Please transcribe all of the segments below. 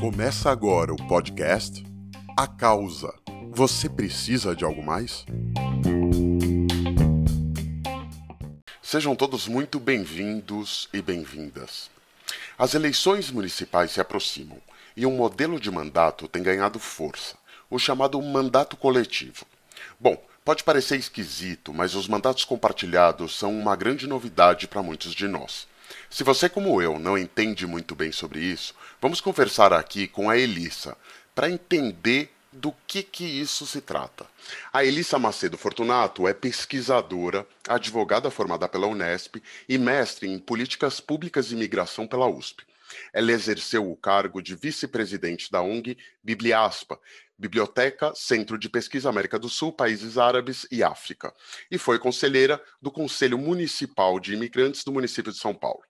Começa agora o podcast A Causa. Você precisa de algo mais? Sejam todos muito bem-vindos e bem-vindas. As eleições municipais se aproximam e um modelo de mandato tem ganhado força, o chamado mandato coletivo. Bom, pode parecer esquisito, mas os mandatos compartilhados são uma grande novidade para muitos de nós. Se você, como eu, não entende muito bem sobre isso, vamos conversar aqui com a Elissa para entender do que, que isso se trata. A Elissa Macedo Fortunato é pesquisadora, advogada formada pela Unesp e mestre em políticas públicas e imigração pela USP. Ela exerceu o cargo de vice-presidente da ONG Bibliaspa, Biblioteca Centro de Pesquisa América do Sul, Países Árabes e África, e foi conselheira do Conselho Municipal de Imigrantes do município de São Paulo.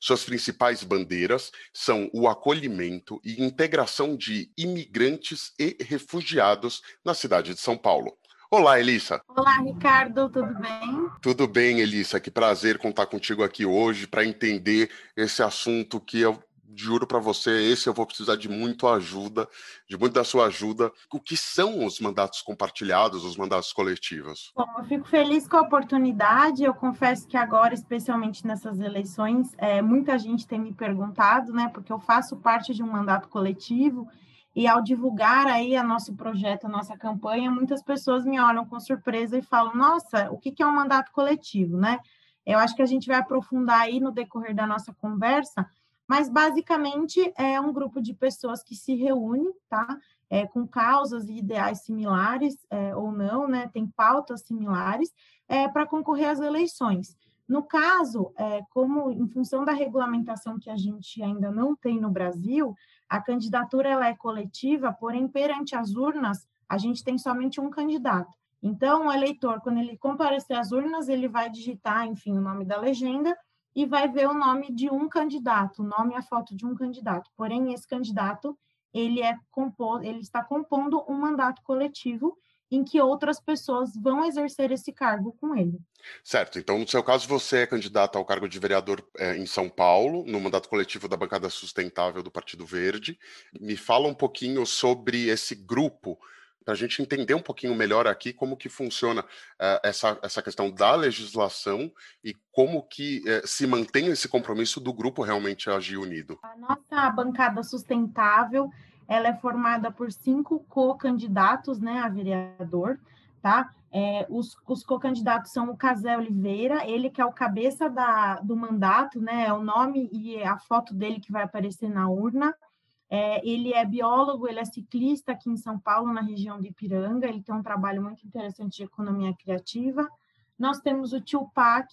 Suas principais bandeiras são o acolhimento e integração de imigrantes e refugiados na cidade de São Paulo. Olá, Elissa. Olá, Ricardo, tudo bem? Tudo bem, Elissa. Que prazer contar contigo aqui hoje para entender esse assunto que eu juro para você, esse eu vou precisar de muito ajuda, de muito da sua ajuda. O que são os mandatos compartilhados, os mandatos coletivos? Bom, eu fico feliz com a oportunidade. Eu confesso que agora, especialmente nessas eleições, é, muita gente tem me perguntado, né? Porque eu faço parte de um mandato coletivo e ao divulgar aí a nosso projeto, a nossa campanha, muitas pessoas me olham com surpresa e falam: Nossa, o que é um mandato coletivo, né? Eu acho que a gente vai aprofundar aí no decorrer da nossa conversa mas basicamente é um grupo de pessoas que se reúne, tá? É, com causas e ideais similares é, ou não, né? Tem pautas similares é, para concorrer às eleições. No caso, é, como em função da regulamentação que a gente ainda não tem no Brasil, a candidatura ela é coletiva, porém perante as urnas a gente tem somente um candidato. Então, o eleitor, quando ele comparecer às urnas, ele vai digitar, enfim, o nome da legenda e vai ver o nome de um candidato, o nome e a foto de um candidato. Porém, esse candidato, ele é composto, ele está compondo um mandato coletivo em que outras pessoas vão exercer esse cargo com ele. Certo. Então, no seu caso, você é candidato ao cargo de vereador é, em São Paulo, no mandato coletivo da bancada sustentável do Partido Verde. Me fala um pouquinho sobre esse grupo para a gente entender um pouquinho melhor aqui como que funciona uh, essa, essa questão da legislação e como que uh, se mantém esse compromisso do grupo realmente agir unido. A nossa bancada sustentável, ela é formada por cinco co-candidatos, né, a vereador, tá? É, os, os co-candidatos são o Casé Oliveira, ele que é o cabeça da, do mandato, né, é o nome e a foto dele que vai aparecer na urna. É, ele é biólogo, ele é ciclista aqui em São Paulo, na região de Ipiranga, ele tem um trabalho muito interessante de economia criativa. Nós temos o Tio Pac,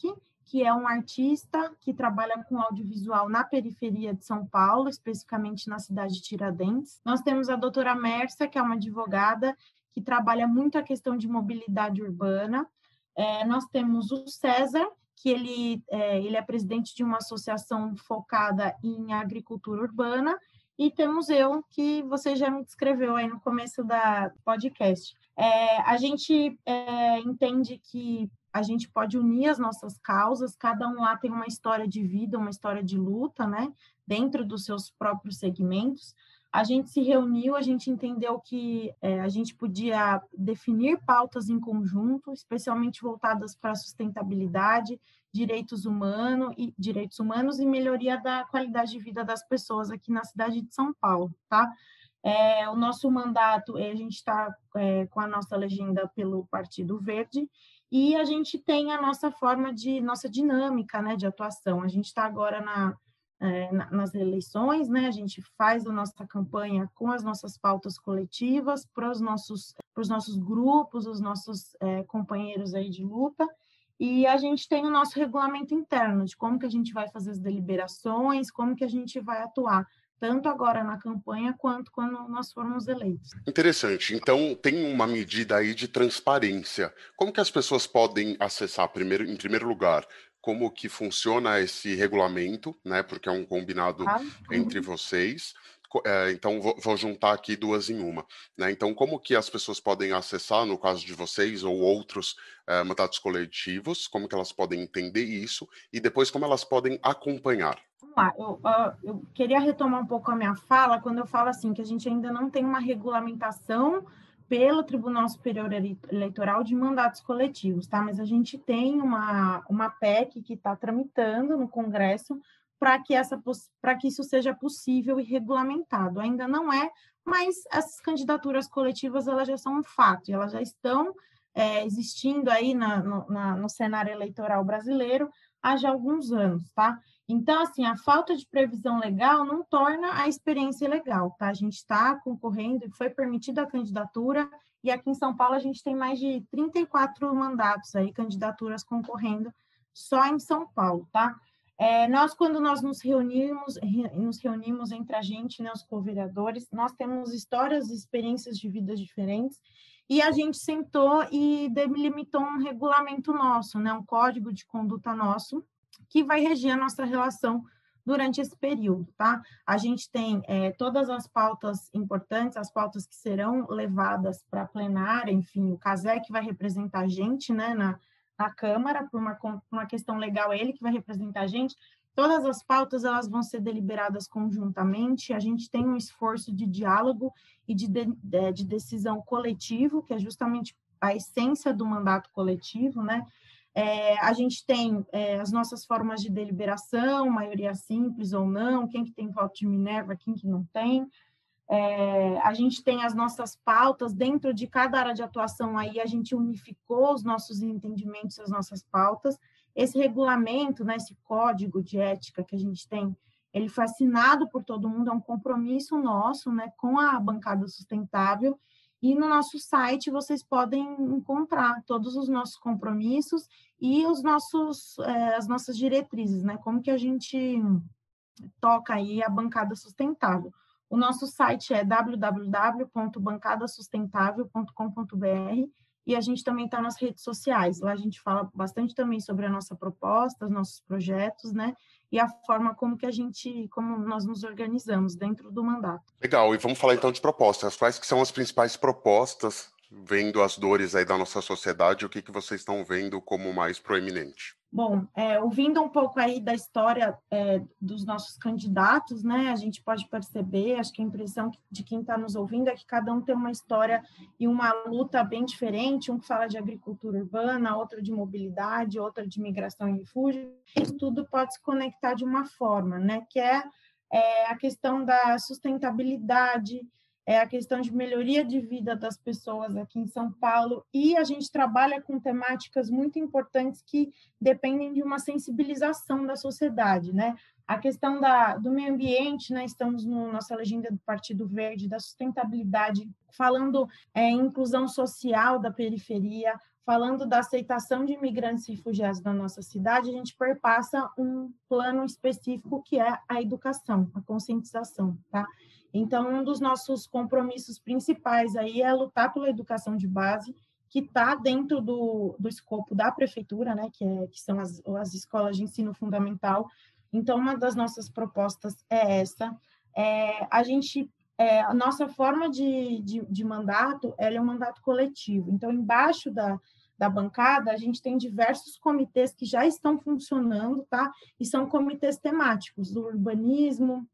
que é um artista que trabalha com audiovisual na periferia de São Paulo, especificamente na cidade de Tiradentes. Nós temos a doutora Mercia, que é uma advogada que trabalha muito a questão de mobilidade urbana. É, nós temos o César, que ele é, ele é presidente de uma associação focada em agricultura urbana, e temos eu, que você já me descreveu aí no começo da podcast. É, a gente é, entende que a gente pode unir as nossas causas, cada um lá tem uma história de vida, uma história de luta, né? Dentro dos seus próprios segmentos. A gente se reuniu, a gente entendeu que é, a gente podia definir pautas em conjunto, especialmente voltadas para a sustentabilidade, direitos humanos e direitos humanos e melhoria da qualidade de vida das pessoas aqui na cidade de São Paulo, tá? É, o nosso mandato, a gente está é, com a nossa legenda pelo Partido Verde e a gente tem a nossa forma de, nossa dinâmica, né, de atuação. A gente está agora na, é, nas eleições, né, a gente faz a nossa campanha com as nossas pautas coletivas para os nossos, os nossos grupos, os nossos é, companheiros aí de luta, e a gente tem o nosso regulamento interno de como que a gente vai fazer as deliberações, como que a gente vai atuar, tanto agora na campanha quanto quando nós formos eleitos. Interessante. Então tem uma medida aí de transparência. Como que as pessoas podem acessar primeiro, em primeiro lugar, como que funciona esse regulamento, né? Porque é um combinado ah, entre vocês é, então vou, vou, juntar aqui duas em uma. Né? Então, como que as pessoas podem acessar, no caso de vocês ou outros é, mandatos coletivos, como que elas podem entender isso e depois como elas podem acompanhar? Vamos lá, eu, eu queria retomar um pouco a minha fala quando eu falo assim que a gente ainda não tem uma regulamentação pelo Tribunal Superior Eleitoral de mandatos coletivos, tá? Mas a gente tem uma, uma PEC que está tramitando no Congresso para que, essa, que isso seja possível e regulamentado. Ainda não é, mas essas candidaturas coletivas elas já são um fato, elas já estão é, existindo aí na, no, na, no cenário eleitoral brasileiro há já alguns anos, tá? Então, assim, a falta de previsão legal não torna a experiência legal, tá? A gente está concorrendo, foi permitida a candidatura, e aqui em São Paulo a gente tem mais de 34 mandatos aí, candidaturas concorrendo só em São Paulo, tá? É, nós, quando nós nos reunimos, nos reunimos entre a gente, né, os co-vereadores, nós temos histórias e experiências de vidas diferentes, e a gente sentou e delimitou um regulamento nosso, né, um código de conduta nosso, que vai reger a nossa relação durante esse período, tá? A gente tem é, todas as pautas importantes, as pautas que serão levadas para a plenária, enfim, o CASEC vai representar a gente, né, na, na Câmara, por uma, por uma questão legal, é ele que vai representar a gente. Todas as pautas elas vão ser deliberadas conjuntamente. A gente tem um esforço de diálogo e de, de, de decisão coletivo, que é justamente a essência do mandato coletivo, né? É, a gente tem é, as nossas formas de deliberação, maioria simples ou não, quem que tem voto de Minerva, quem que não tem. É, a gente tem as nossas pautas, dentro de cada área de atuação aí a gente unificou os nossos entendimentos, as nossas pautas. Esse regulamento, né, esse código de ética que a gente tem, ele foi assinado por todo mundo, é um compromisso nosso, né, com a bancada sustentável, e no nosso site vocês podem encontrar todos os nossos compromissos e os nossos, é, as nossas diretrizes, né? Como que a gente toca aí a bancada sustentável. O nosso site é www.bancadasustentável.com.br e a gente também está nas redes sociais. Lá a gente fala bastante também sobre a nossa proposta, os nossos projetos, né? e a forma como que a gente, como nós nos organizamos dentro do mandato. Legal, e vamos falar então de propostas. Quais que são as principais propostas, vendo as dores aí da nossa sociedade, o que, que vocês estão vendo como mais proeminente? Bom, é, ouvindo um pouco aí da história é, dos nossos candidatos, né, a gente pode perceber, acho que a impressão de quem está nos ouvindo é que cada um tem uma história e uma luta bem diferente, um que fala de agricultura urbana, outro de mobilidade, outra de migração e refúgio, isso tudo pode se conectar de uma forma, né, que é, é a questão da sustentabilidade, é a questão de melhoria de vida das pessoas aqui em São Paulo, e a gente trabalha com temáticas muito importantes que dependem de uma sensibilização da sociedade, né? A questão da, do meio ambiente, né? Estamos na no, nossa legenda do Partido Verde, da sustentabilidade, falando é, inclusão social da periferia, falando da aceitação de imigrantes e refugiados na nossa cidade, a gente perpassa um plano específico que é a educação, a conscientização, tá? Então, um dos nossos compromissos principais aí é lutar pela educação de base, que está dentro do, do escopo da prefeitura, né, que, é, que são as, as escolas de ensino fundamental. Então, uma das nossas propostas é essa. É, a gente, é, a nossa forma de, de, de mandato, é um mandato coletivo. Então, embaixo da, da bancada, a gente tem diversos comitês que já estão funcionando, tá? E são comitês temáticos do urbanismo,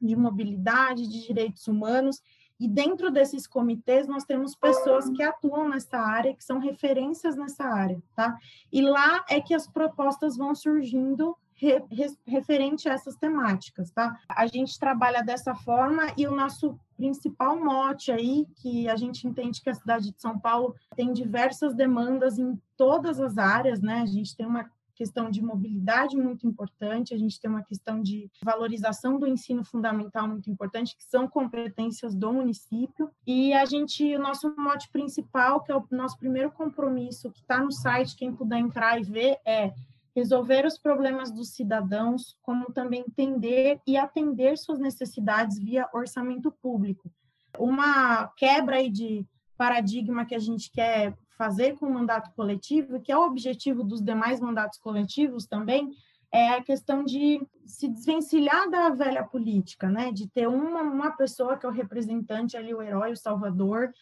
de mobilidade, de direitos humanos, e dentro desses comitês nós temos pessoas que atuam nessa área, que são referências nessa área, tá? E lá é que as propostas vão surgindo re, re, referente a essas temáticas, tá? A gente trabalha dessa forma e o nosso principal mote aí, que a gente entende que a cidade de São Paulo tem diversas demandas em todas as áreas, né? A gente tem uma questão de mobilidade muito importante, a gente tem uma questão de valorização do ensino fundamental muito importante, que são competências do município, e a gente, o nosso mote principal, que é o nosso primeiro compromisso, que está no site, quem puder entrar e ver, é resolver os problemas dos cidadãos, como também entender e atender suas necessidades via orçamento público. Uma quebra de paradigma que a gente quer fazer com o mandato coletivo, que é o objetivo dos demais mandatos coletivos também, é a questão de se desvencilhar da velha política, né? De ter uma, uma pessoa que é o representante ali, o herói, o salvador,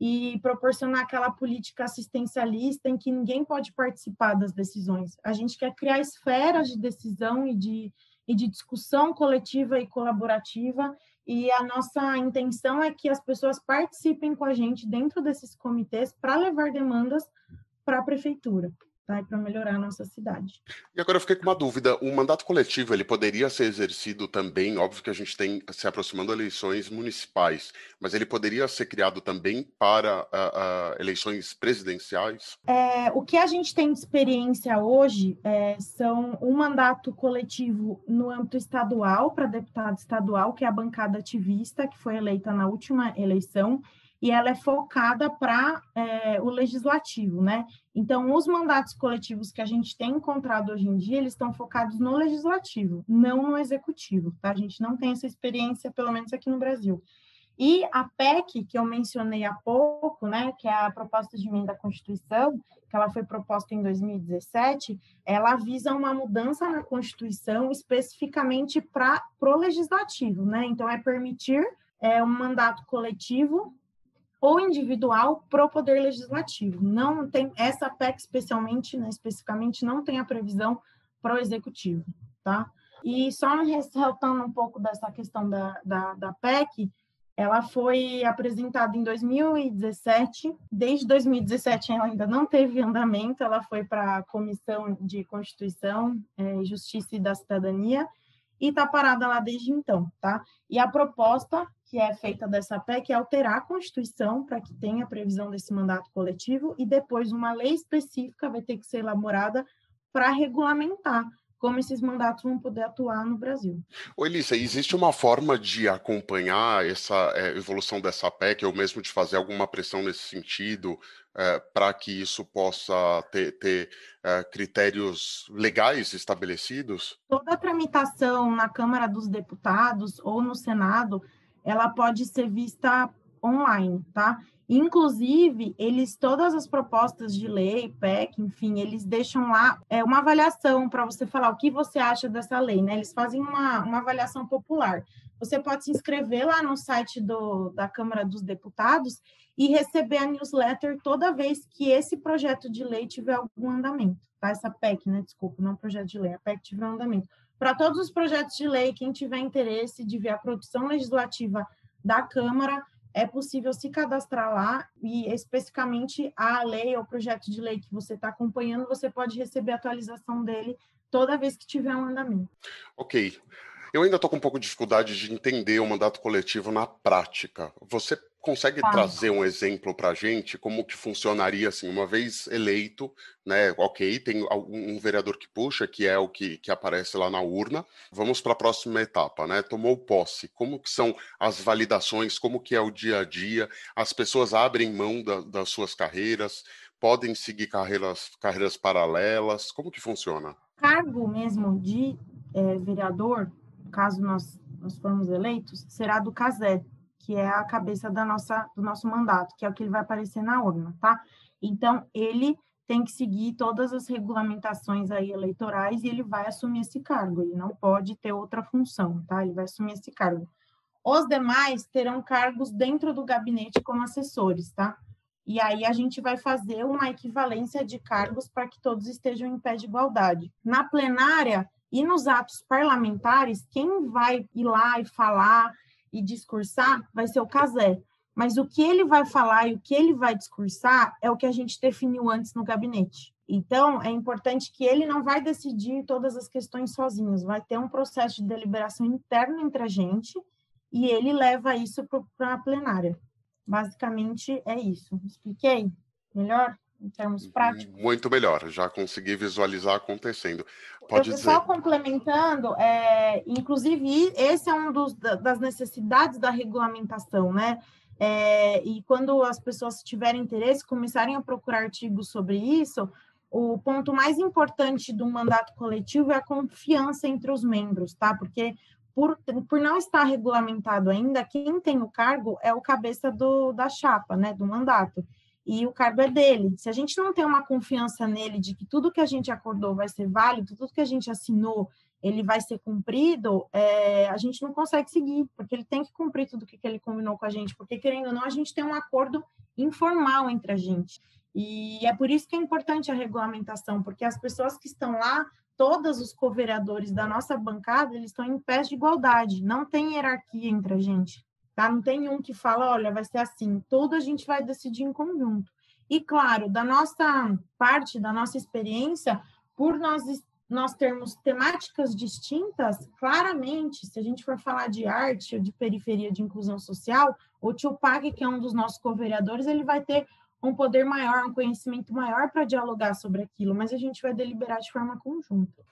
e proporcionar aquela política assistencialista em que ninguém pode participar das decisões. A gente quer criar esferas de decisão e de, e de discussão coletiva e colaborativa, e a nossa intenção é que as pessoas participem com a gente dentro desses comitês para levar demandas para a prefeitura tá? para melhorar a nossa cidade. E agora eu fiquei com uma dúvida: o mandato coletivo ele poderia ser exercido também? Óbvio que a gente tem se aproximando eleições municipais, mas ele poderia ser criado também para uh, uh, eleições presidenciais? É, o que a gente tem de experiência hoje é, são um mandato coletivo no âmbito estadual para deputado estadual, que é a bancada ativista que foi eleita na última eleição e ela é focada para é, o legislativo, né? Então, os mandatos coletivos que a gente tem encontrado hoje em dia, eles estão focados no legislativo, não no executivo, tá? A gente não tem essa experiência, pelo menos aqui no Brasil. E a PEC, que eu mencionei há pouco, né, que é a proposta de emenda à Constituição, que ela foi proposta em 2017, ela visa uma mudança na Constituição especificamente para o legislativo, né? Então, é permitir é, um mandato coletivo ou individual para o poder legislativo. Não tem essa PEC especialmente, né, especificamente não tem a previsão para o executivo, tá? E só ressaltando um pouco dessa questão da, da, da PEC, ela foi apresentada em 2017. Desde 2017 ela ainda não teve andamento. Ela foi para a Comissão de Constituição, é, Justiça e da Cidadania e está parada lá desde então, tá? E a proposta que é feita dessa PEC é alterar a Constituição para que tenha previsão desse mandato coletivo e depois uma lei específica vai ter que ser elaborada para regulamentar como esses mandatos vão poder atuar no Brasil. Oi, Elisa, existe uma forma de acompanhar essa é, evolução dessa PEC, ou mesmo de fazer alguma pressão nesse sentido, é, para que isso possa ter, ter é, critérios legais estabelecidos? Toda a tramitação na Câmara dos Deputados ou no Senado, ela pode ser vista online, tá? Inclusive, eles, todas as propostas de lei, PEC, enfim, eles deixam lá é, uma avaliação para você falar o que você acha dessa lei, né? Eles fazem uma, uma avaliação popular. Você pode se inscrever lá no site do, da Câmara dos Deputados e receber a newsletter toda vez que esse projeto de lei tiver algum andamento, tá? Essa PEC, né? Desculpa, não projeto de lei, a PEC tiver um andamento. Para todos os projetos de lei, quem tiver interesse de ver a produção legislativa da Câmara, é possível se cadastrar lá e especificamente a lei ou projeto de lei que você está acompanhando, você pode receber a atualização dele toda vez que tiver um andamento. Ok. Eu ainda estou com um pouco de dificuldade de entender o mandato coletivo na prática. Você consegue tá. trazer um exemplo para a gente como que funcionaria assim, uma vez eleito, né? Ok, tem um vereador que puxa, que é o que, que aparece lá na urna. Vamos para a próxima etapa, né? Tomou posse. Como que são as validações? Como que é o dia a dia? As pessoas abrem mão da, das suas carreiras? Podem seguir carreiras, carreiras paralelas? Como que funciona? Cargo mesmo de é, vereador, caso nós, nós formos eleitos, será do CASÉ, que é a cabeça da nossa, do nosso mandato, que é o que ele vai aparecer na urna, tá? Então, ele tem que seguir todas as regulamentações aí eleitorais e ele vai assumir esse cargo, ele não pode ter outra função, tá? Ele vai assumir esse cargo. Os demais terão cargos dentro do gabinete como assessores, tá? E aí a gente vai fazer uma equivalência de cargos para que todos estejam em pé de igualdade. Na plenária e nos atos parlamentares, quem vai ir lá e falar e discursar vai ser o Casé. Mas o que ele vai falar e o que ele vai discursar é o que a gente definiu antes no gabinete. Então, é importante que ele não vai decidir todas as questões sozinho, vai ter um processo de deliberação interno entre a gente e ele leva isso para a plenária. Basicamente é isso. Expliquei melhor? Em termos práticos. Muito melhor, já consegui visualizar acontecendo. Pode Eu dizer. Só complementando, é, inclusive, esse é um dos, das necessidades da regulamentação, né? É, e quando as pessoas tiverem interesse, começarem a procurar artigos sobre isso, o ponto mais importante do mandato coletivo é a confiança entre os membros, tá? Porque por, por não estar regulamentado ainda, quem tem o cargo é o cabeça do, da chapa, né, do mandato. E o cargo é dele. Se a gente não tem uma confiança nele de que tudo que a gente acordou vai ser válido, tudo que a gente assinou ele vai ser cumprido, é, a gente não consegue seguir, porque ele tem que cumprir tudo que, que ele combinou com a gente, porque querendo ou não, a gente tem um acordo informal entre a gente. E é por isso que é importante a regulamentação, porque as pessoas que estão lá, todos os co-vereadores da nossa bancada, eles estão em pé de igualdade, não tem hierarquia entre a gente, tá? Não tem um que fala, olha, vai ser assim, tudo a gente vai decidir em conjunto. E claro, da nossa parte, da nossa experiência, por nós nós termos temáticas distintas, claramente, se a gente for falar de arte ou de periferia de inclusão social, o Tio Pag, que é um dos nossos co-vereadores, ele vai ter um poder maior, um conhecimento maior para dialogar sobre aquilo, mas a gente vai deliberar de forma conjunta.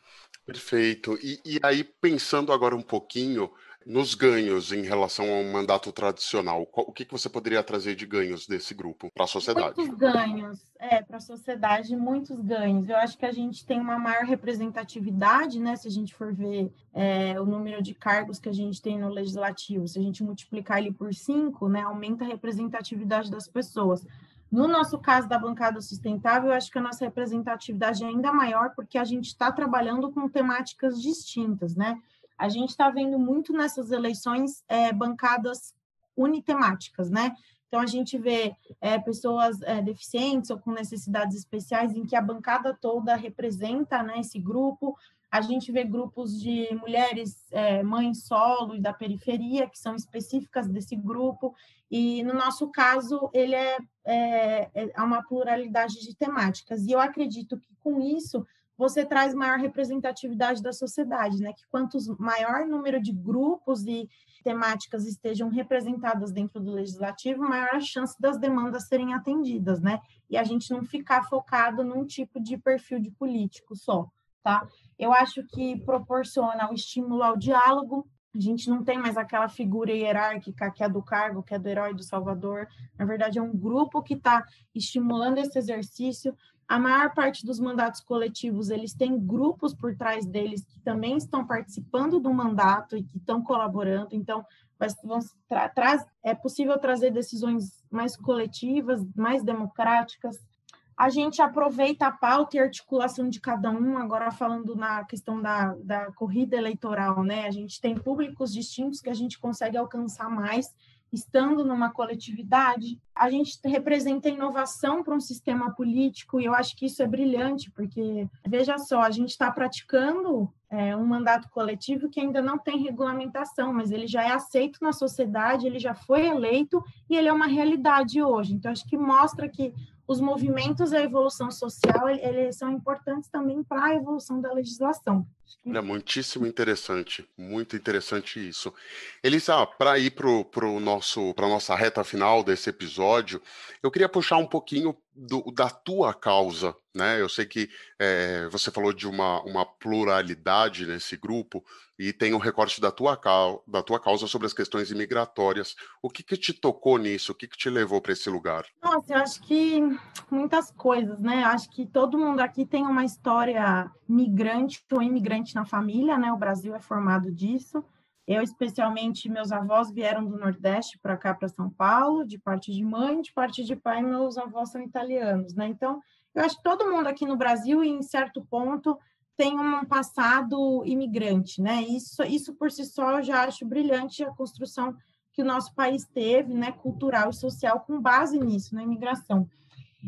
Perfeito. E, e aí, pensando agora um pouquinho nos ganhos em relação ao mandato tradicional, o que, que você poderia trazer de ganhos desse grupo para a sociedade? Muitos ganhos, é, para a sociedade, muitos ganhos. Eu acho que a gente tem uma maior representatividade, né? Se a gente for ver é, o número de cargos que a gente tem no legislativo, se a gente multiplicar ele por cinco, né, aumenta a representatividade das pessoas. No nosso caso da bancada sustentável, eu acho que a nossa representatividade é ainda maior porque a gente está trabalhando com temáticas distintas, né? A gente está vendo muito nessas eleições é, bancadas unitemáticas, né? Então, a gente vê é, pessoas é, deficientes ou com necessidades especiais, em que a bancada toda representa né, esse grupo. A gente vê grupos de mulheres, é, mães solo e da periferia, que são específicas desse grupo. E, no nosso caso, ele é, é, é uma pluralidade de temáticas. E eu acredito que, com isso, você traz maior representatividade da sociedade, né? Que quantos maior número de grupos e temáticas estejam representadas dentro do legislativo, maior a chance das demandas serem atendidas, né? E a gente não ficar focado num tipo de perfil de político só, tá? Eu acho que proporciona o estímulo ao diálogo. A gente não tem mais aquela figura hierárquica que é do cargo, que é do herói do Salvador. Na verdade, é um grupo que está estimulando esse exercício. A maior parte dos mandatos coletivos, eles têm grupos por trás deles que também estão participando do mandato e que estão colaborando. Então, tra tra é possível trazer decisões mais coletivas, mais democráticas. A gente aproveita a pauta e articulação de cada um, agora falando na questão da, da corrida eleitoral, né? A gente tem públicos distintos que a gente consegue alcançar mais estando numa coletividade, a gente representa inovação para um sistema político e eu acho que isso é brilhante, porque, veja só, a gente está praticando é, um mandato coletivo que ainda não tem regulamentação, mas ele já é aceito na sociedade, ele já foi eleito e ele é uma realidade hoje. Então, acho que mostra que os movimentos e a evolução social eles são importantes também para a evolução da legislação. É muitíssimo interessante, muito interessante isso. Elisa, para ir para o nosso para nossa reta final desse episódio, eu queria puxar um pouquinho do, da tua causa, né? Eu sei que é, você falou de uma, uma pluralidade nesse grupo e tem um recorte da tua, da tua causa sobre as questões imigratórias. O que, que te tocou nisso? O que, que te levou para esse lugar? Nossa, eu acho que muitas coisas, né? Acho que todo mundo aqui tem uma história migrante ou imigrante na família, né? O Brasil é formado disso. Eu, especialmente, meus avós vieram do Nordeste para cá, para São Paulo, de parte de mãe, de parte de pai, meus avós são italianos, né? Então, eu acho que todo mundo aqui no Brasil, em certo ponto, tem um passado imigrante, né? Isso, isso por si só eu já acho brilhante a construção que o nosso país teve, né, cultural e social, com base nisso, na imigração.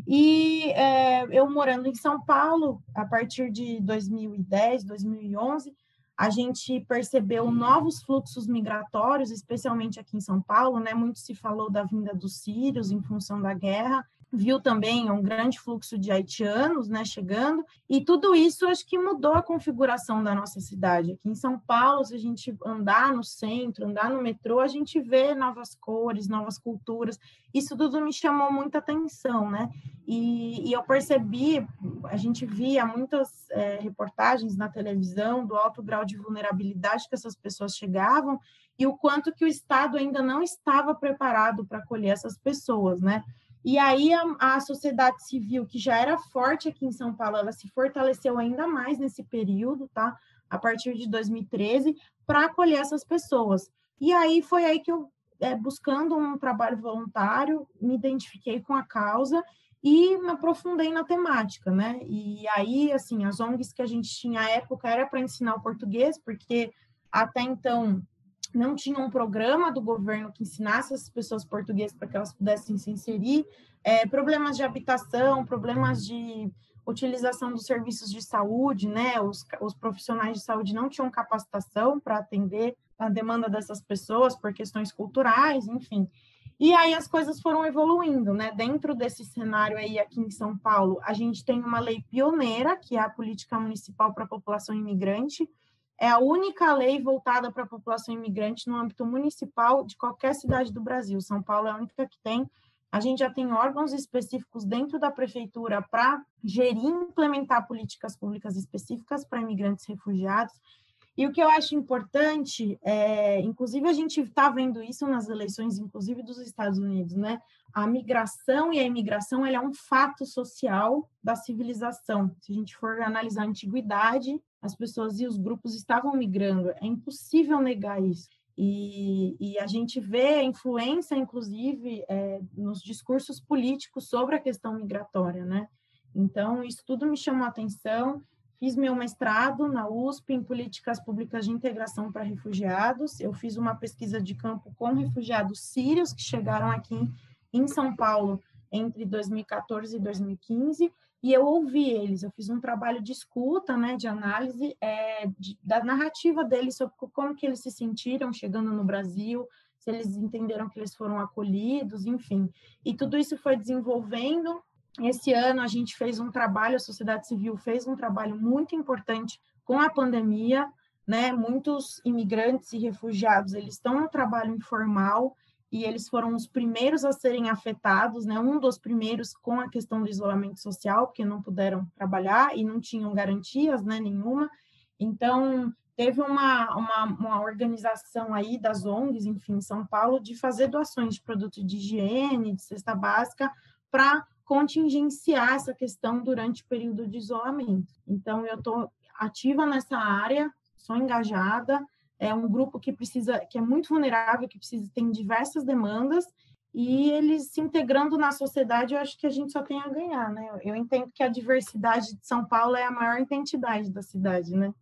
E é, eu morando em São Paulo, a partir de 2010, 2011, a gente percebeu novos fluxos migratórios, especialmente aqui em São Paulo, né? Muito se falou da vinda dos sírios em função da guerra, viu também um grande fluxo de haitianos, né, chegando, e tudo isso acho que mudou a configuração da nossa cidade. Aqui em São Paulo, se a gente andar no centro, andar no metrô, a gente vê novas cores, novas culturas. Isso tudo me chamou muita atenção, né? E, e eu percebi, a gente via muitas é, reportagens na televisão do alto grau de vulnerabilidade que essas pessoas chegavam e o quanto que o Estado ainda não estava preparado para acolher essas pessoas, né? E aí a, a, sociedade civil, que já era forte aqui em São Paulo, ela se fortaleceu ainda mais nesse período, tá? A partir de 2013, para acolher essas pessoas. E aí foi aí que eu é, buscando um trabalho voluntário, me identifiquei com a causa e me aprofundei na temática, né? E aí, assim, as ONGs que a gente tinha à época era para ensinar o português, porque até então não tinha um programa do governo que ensinasse as pessoas português para que elas pudessem se inserir, é, problemas de habitação, problemas de utilização dos serviços de saúde, né? Os, os profissionais de saúde não tinham capacitação para atender a demanda dessas pessoas por questões culturais, enfim. E aí as coisas foram evoluindo, né? Dentro desse cenário aí aqui em São Paulo, a gente tem uma lei pioneira, que é a política municipal para a população imigrante. É a única lei voltada para a população imigrante no âmbito municipal de qualquer cidade do Brasil. São Paulo é a única que tem. A gente já tem órgãos específicos dentro da prefeitura para gerir e implementar políticas públicas específicas para imigrantes refugiados. E o que eu acho importante, é, inclusive a gente está vendo isso nas eleições, inclusive dos Estados Unidos, né? A migração e a imigração é um fato social da civilização. Se a gente for analisar a antiguidade, as pessoas e os grupos estavam migrando. É impossível negar isso. E, e a gente vê a influência, inclusive, é, nos discursos políticos sobre a questão migratória, né? Então, isso tudo me chamou a atenção. Fiz meu mestrado na USP em Políticas Públicas de Integração para Refugiados. Eu fiz uma pesquisa de campo com refugiados sírios que chegaram aqui em São Paulo entre 2014 e 2015, e eu ouvi eles. Eu fiz um trabalho de escuta, né, de análise é, de, da narrativa deles sobre como que eles se sentiram chegando no Brasil, se eles entenderam que eles foram acolhidos, enfim. E tudo isso foi desenvolvendo esse ano a gente fez um trabalho, a sociedade civil fez um trabalho muito importante com a pandemia, né? Muitos imigrantes e refugiados, eles estão no trabalho informal e eles foram os primeiros a serem afetados, né? Um dos primeiros com a questão do isolamento social, porque não puderam trabalhar e não tinham garantias, né, nenhuma. Então, teve uma, uma, uma, organização aí das ONGs, enfim, em São Paulo, de fazer doações de produtos de higiene, de cesta básica, para contingenciar essa questão durante o período de isolamento. Então, eu estou ativa nessa área, sou engajada, é um grupo que precisa, que é muito vulnerável, que precisa tem diversas demandas e eles se integrando na sociedade, eu acho que a gente só tem a ganhar, né? Eu entendo que a diversidade de São Paulo é a maior identidade da cidade, né?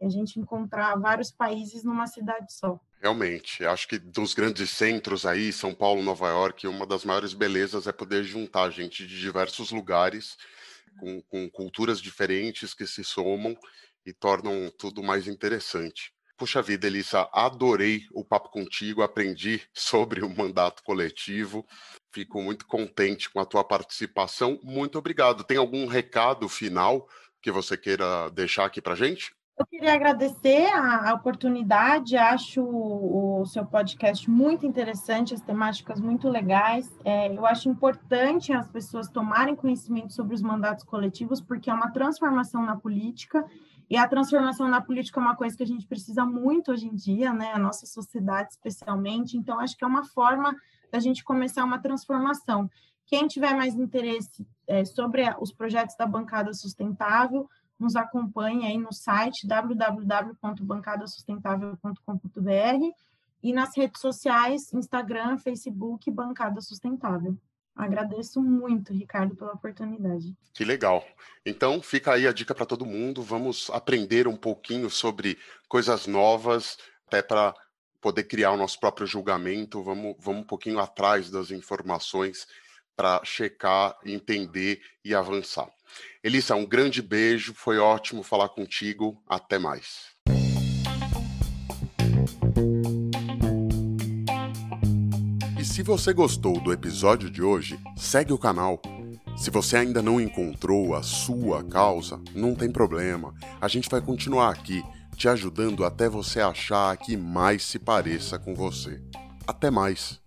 a gente encontrar vários países numa cidade só. Realmente, acho que dos grandes centros aí, São Paulo, Nova York, uma das maiores belezas é poder juntar gente de diversos lugares, com, com culturas diferentes que se somam e tornam tudo mais interessante. Puxa vida, Elissa, adorei o papo contigo, aprendi sobre o mandato coletivo, fico muito contente com a tua participação. Muito obrigado. Tem algum recado final que você queira deixar aqui para gente? Eu queria agradecer a, a oportunidade, acho o, o, seu podcast muito interessante, as temáticas muito legais. É, eu acho importante as pessoas tomarem conhecimento sobre os mandatos coletivos, porque é uma transformação na política, e a transformação na política é uma coisa que a gente precisa muito hoje em dia, né? A nossa sociedade, especialmente. Então, acho que é uma forma da gente começar uma transformação. Quem tiver mais interesse é, sobre os projetos da bancada sustentável, nos acompanhe aí no site www.bancadasustentável.com.br e nas redes sociais, Instagram, Facebook, Bancada Sustentável. Agradeço muito, Ricardo, pela oportunidade. Que legal. Então, fica aí a dica para todo mundo. Vamos aprender um pouquinho sobre coisas novas, até para poder criar o nosso próprio julgamento. Vamos, vamos um pouquinho atrás das informações para checar, entender e avançar. Elissa, um grande beijo, foi ótimo falar contigo. Até mais. Se você gostou do episódio de hoje, segue o canal. Se você ainda não encontrou a sua causa, não tem problema. A gente vai continuar aqui te ajudando até você achar a que mais se pareça com você. Até mais!